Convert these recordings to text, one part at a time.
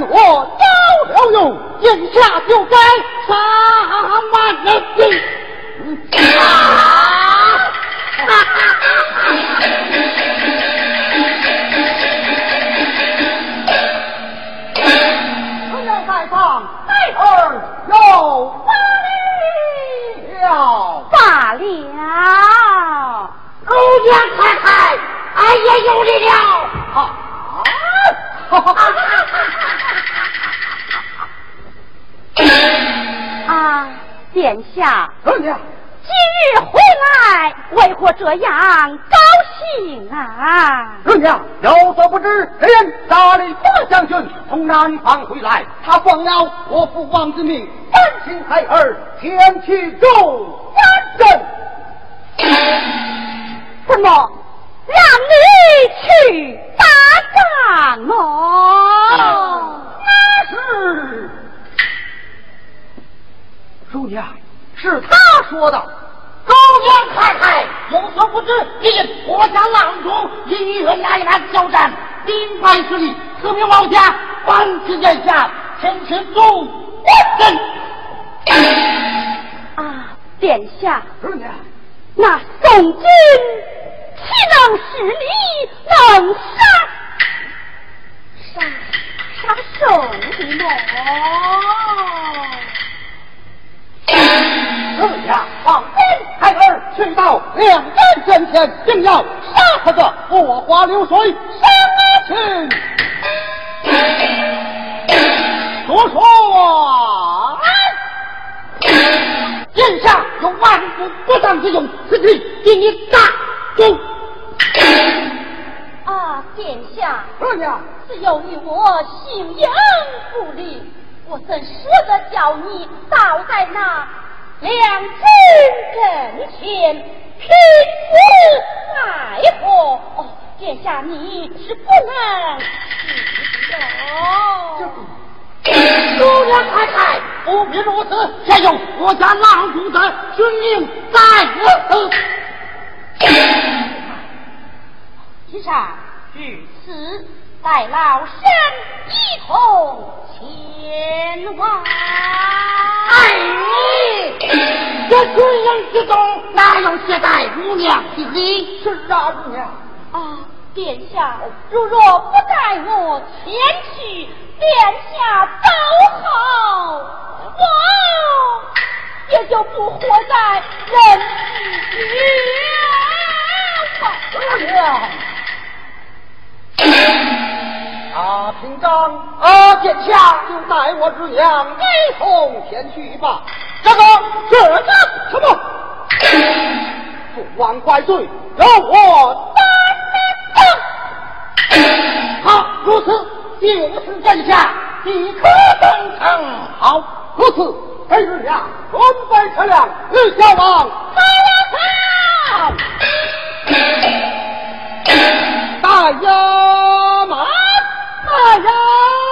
我招了用，眼下就该杀万人臣要在上，待儿要发了。罢了。姑娘太太，俺也有理了。啊！啊，殿下，姑娘，今日回来，为何这样高兴啊？姑娘有所不知，这人大理八将军从南方回来，他奉了我父王之命，担心孩儿前去助战阵。怎么让你去打仗哦？那是姑娘，是他说的。姑娘太太有所不知，因国家郎中因与来南交战，兵败失利，此命王家万子殿下前去助战阵。啊，殿下，姑娘，那宋军岂能使你能杀杀杀圣的么？姑娘，放心，孩儿去到两战阵前，定要杀他个落花流水，杀去。说说，殿下有万夫不当之勇，此地给你大功。啊，殿下，二娘，是由于我行营不力，我怎舍得叫你倒在那两军阵前拼死奈何？哦，殿下你是不能死的哦。姑娘太太，不必如此，现有我家郎中的军令在此。其上至此，待老身一同前往。哎，这军营之中哪有携带姑娘的礼？是啊，姑娘。啊，殿下，如若不带我前去，殿下走后，我也就不活在人世间了。啊，平章啊，殿下就带我之娘一同前去吧。这个这个什么？父王怪罪，由我担当。好，如此就是殿下即可登城。好，如此，黑日呀，准备车辆，与小王走了大哎呀，妈，哎呀。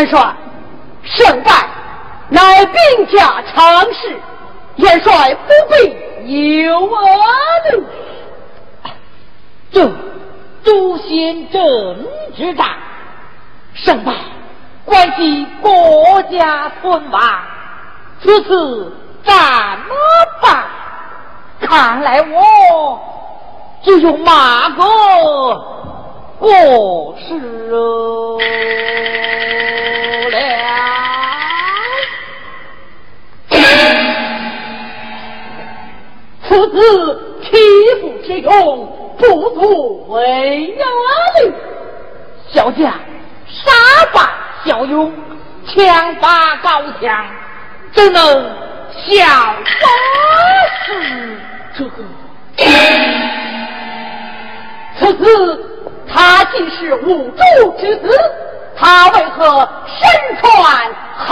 元帅，胜败乃兵家常事，元帅不必忧虑。这诛仙阵之战，胜败关系国家存亡，此次怎么办？看来我只有马哥过世了此次匹夫之勇，不足为虑。小将杀伐骁勇，枪法高强，怎能效法是这个？此次他既是无主之子，他为何身穿汉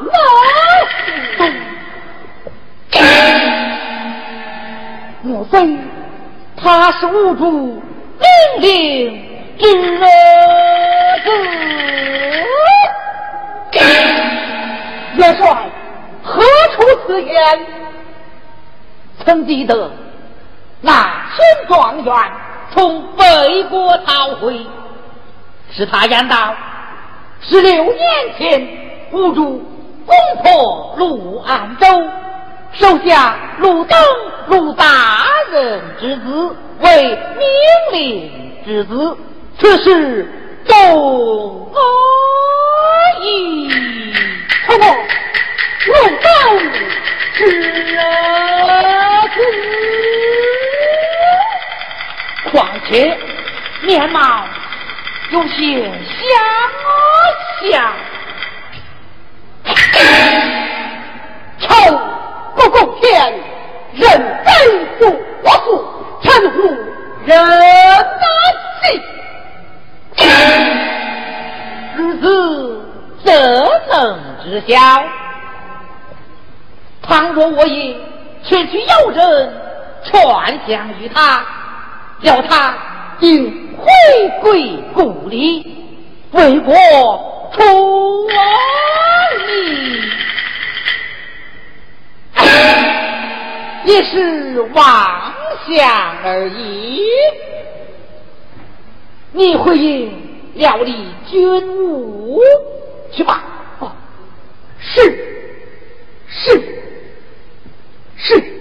马？莫非他是无主命令之子？元帅何出此言？曾记得那前状元从北国逃回，是他言道：十六年前无主攻破陆安州。手下陆登陆大人之子为命令之子，此事懂而已。什么？陆登之子？况且面貌有些相像。臭。不共天，人非不我父，臣乎人难日子怎能知晓？倘若我也前去有人传降于他，要他应回归故里，为国出力。也是妄想而已。你回应料理军务去吧。哦，是，是，是。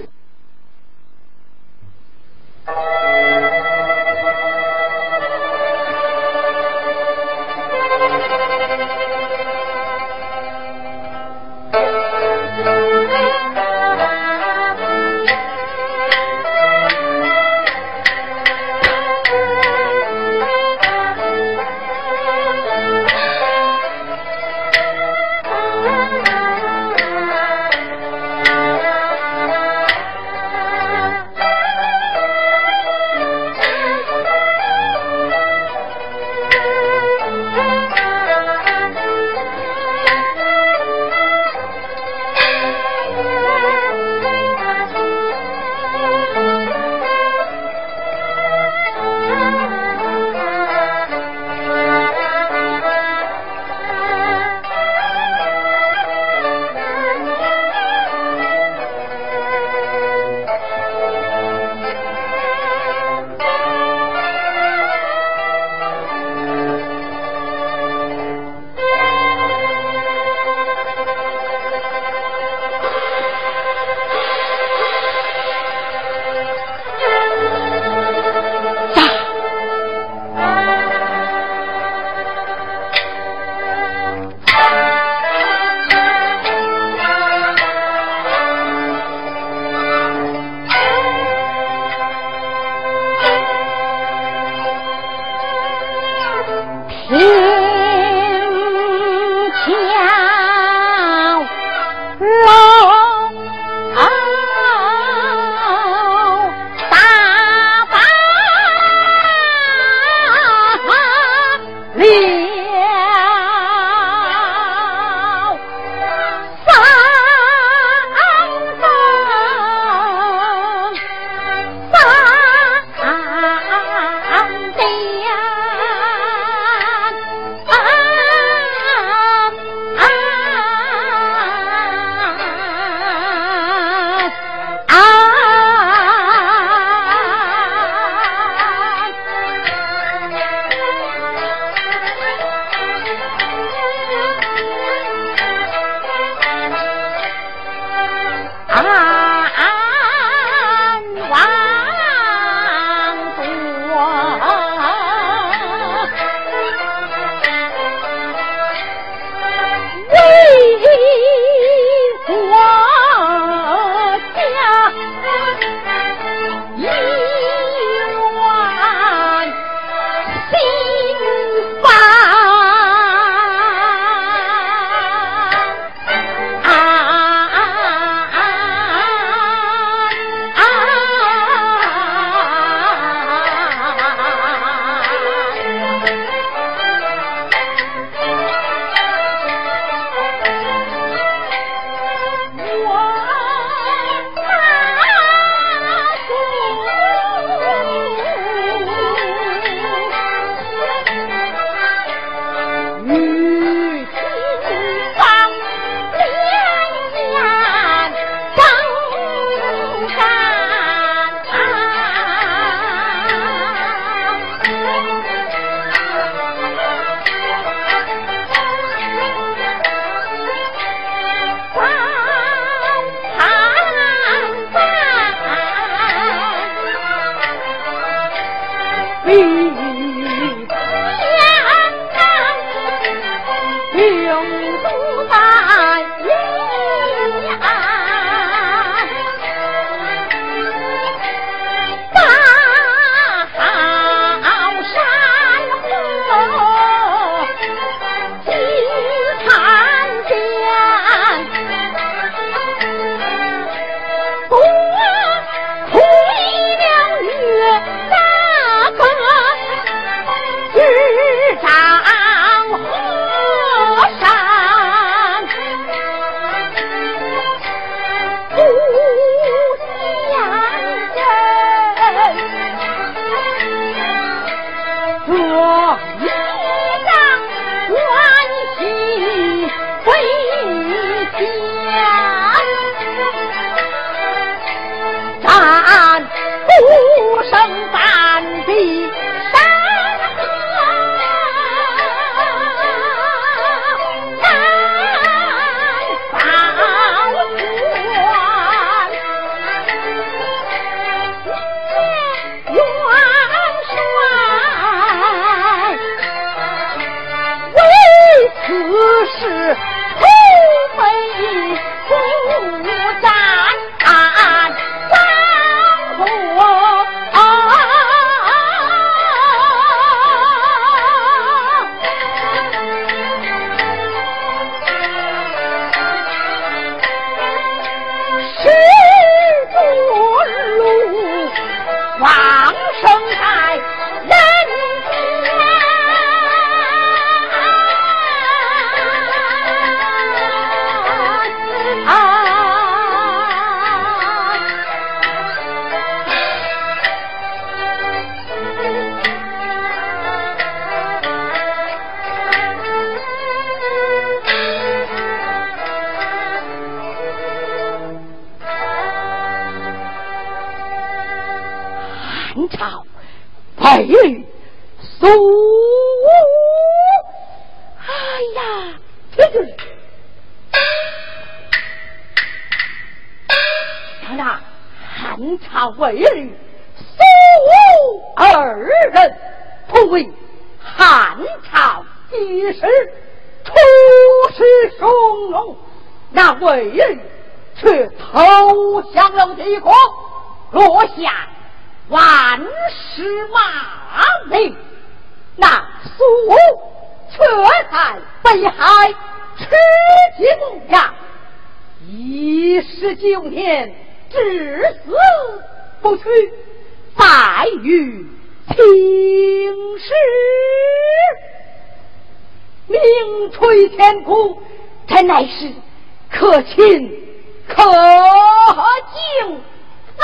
却在北海吃鸡牧羊，一十九年至死不屈，再遇青史，名垂千古，这乃是可亲可敬啊！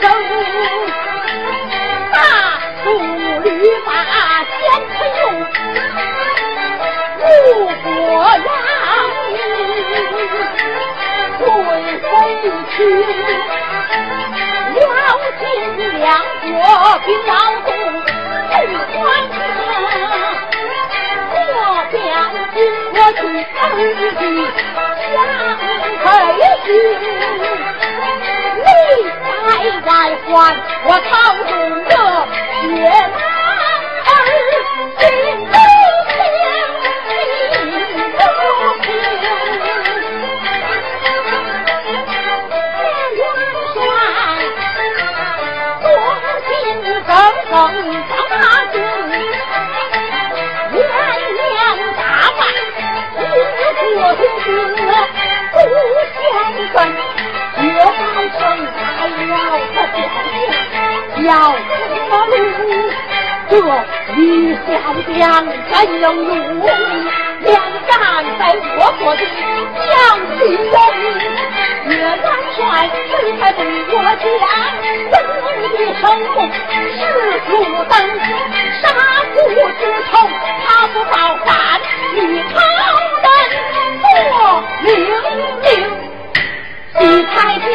声大步律法千层用，五国让贵妃去，了尽两国兵要动，最欢我去儿女相配去。在还我朝中的血叫什么这李小将真英勇，两战在我国的将军人，岳元帅实在对我讲，英勇的生功是如灯，杀父之仇他不报战，与朝人做领兵。李太将，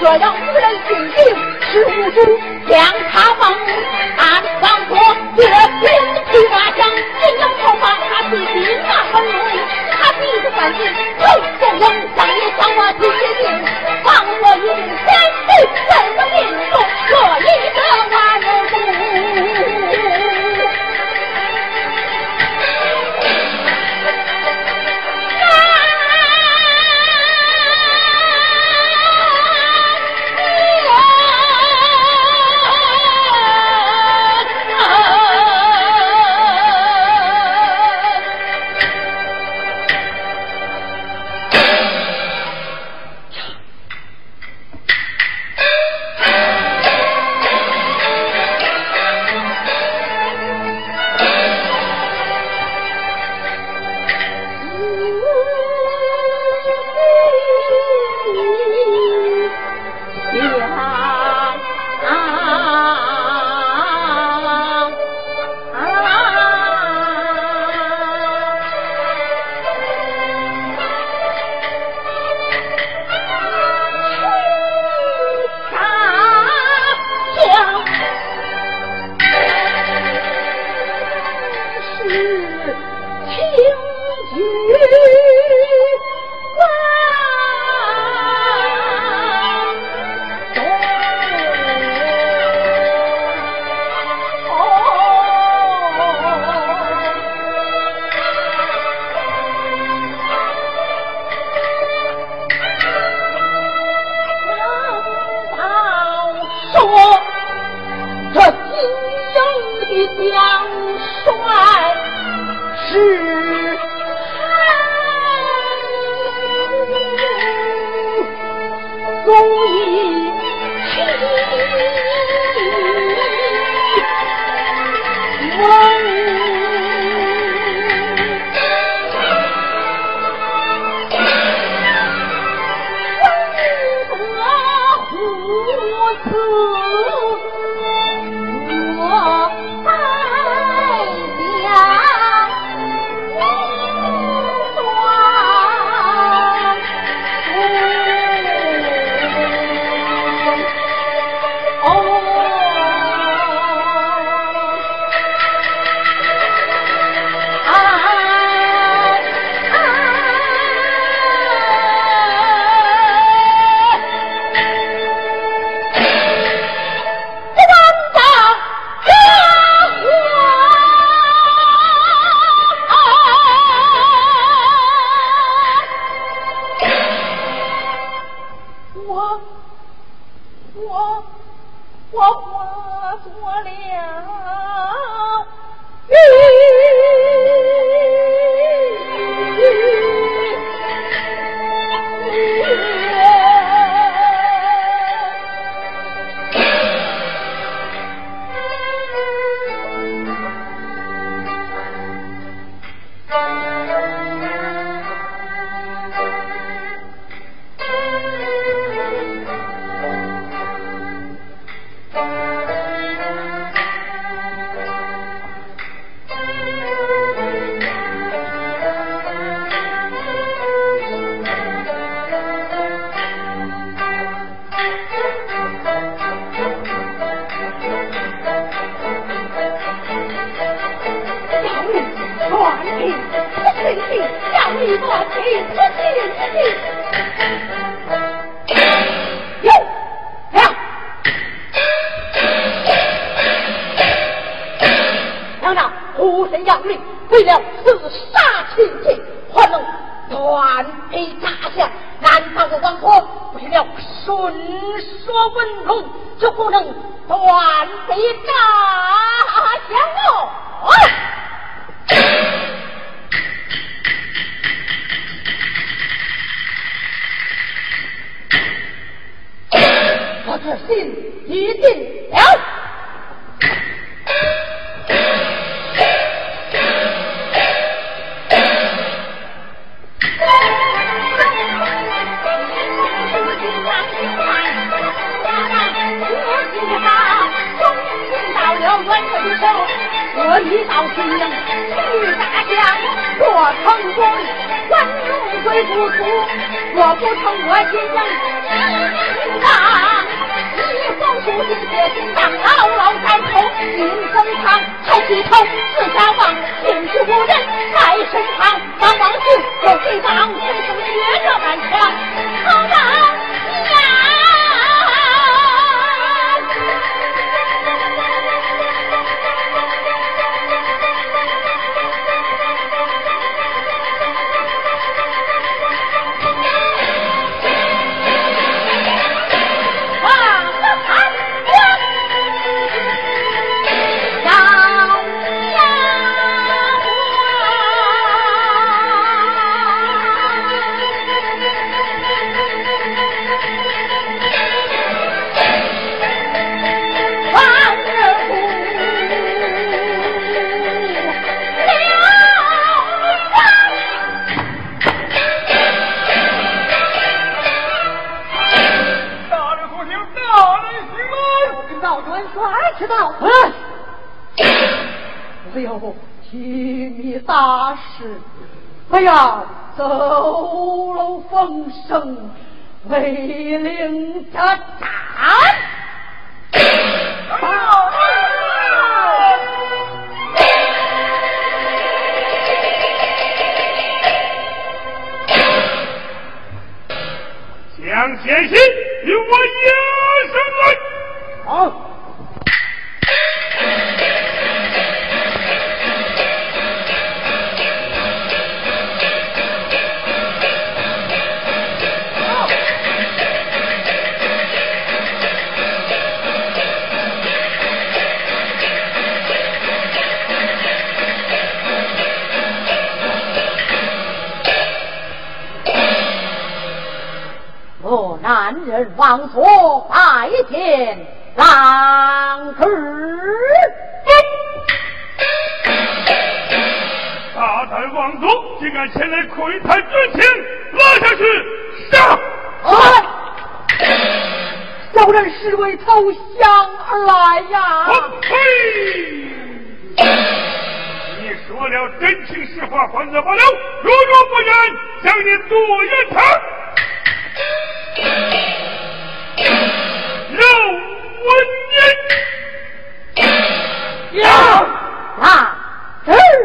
这样无人心兵？是无主将他放，暗藏着绝情去马枪，英勇后方他自己那很勇，他弟子反军，勇不勇？上也向我提醒，低头四下望，竟是无人在身旁。王王气，我气王，天生绝色满腔。大事不要走漏风声，为令他斩。好，蒋先生，与我押上来，好。人王所拜见郎主。大胆妄作，竟敢前来窥探军情，拉下去杀！小人是为投降而来呀！呸！你说了真情实话，还则罢了；如若不然，将你剁一肠！Hey!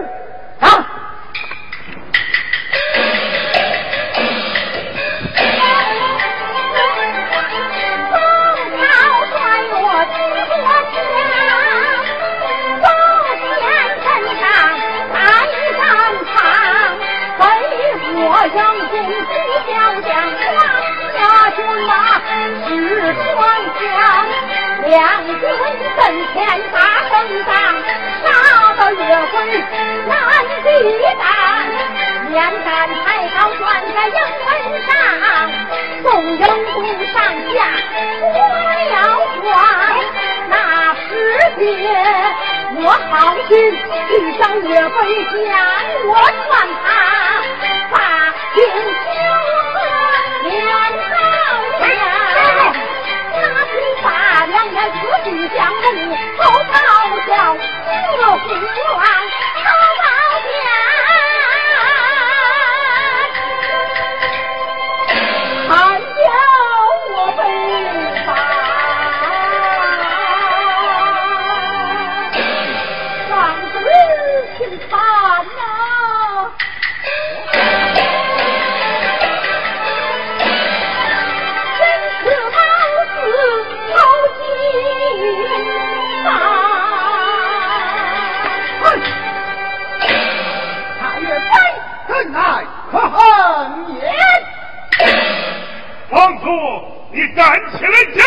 起来讲。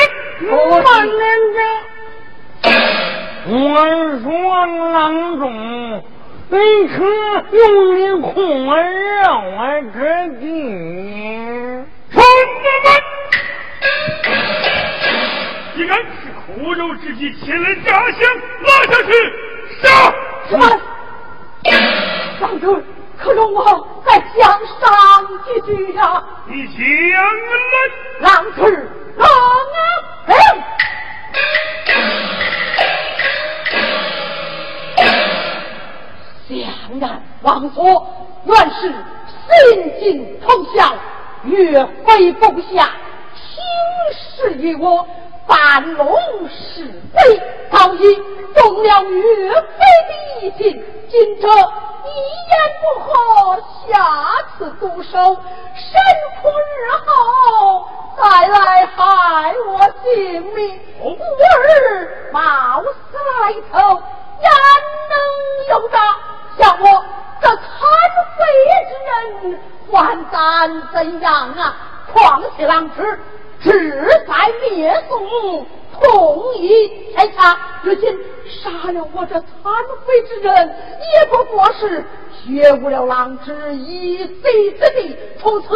我人家，我说郎中，你可用你空儿让我这地？同志们，既然是苦肉之计，前来诈降，拉下去杀！什么？郎中。可容我再讲上几句呀！你讲来，郎侄，郎啊！想然王所原是心惊投降，岳飞不下，轻视于我，反龙是非，早已动了岳飞的疑心，今这。一言不合，下次毒手，神苦日后再来害我性命。吾儿冒死来投，焉能有诈？像我这残废之人，还敢怎样啊？况且郎侄志在灭宋。同意天下，如今杀了我这残废之人，也不过是绝无了狼之一贼之地。从此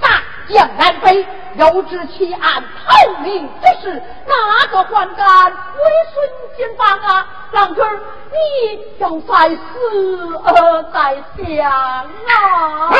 大江南北，又知其案逃命之事，哪个还敢为顺军法啊？郎侄，你要在思而在想啊！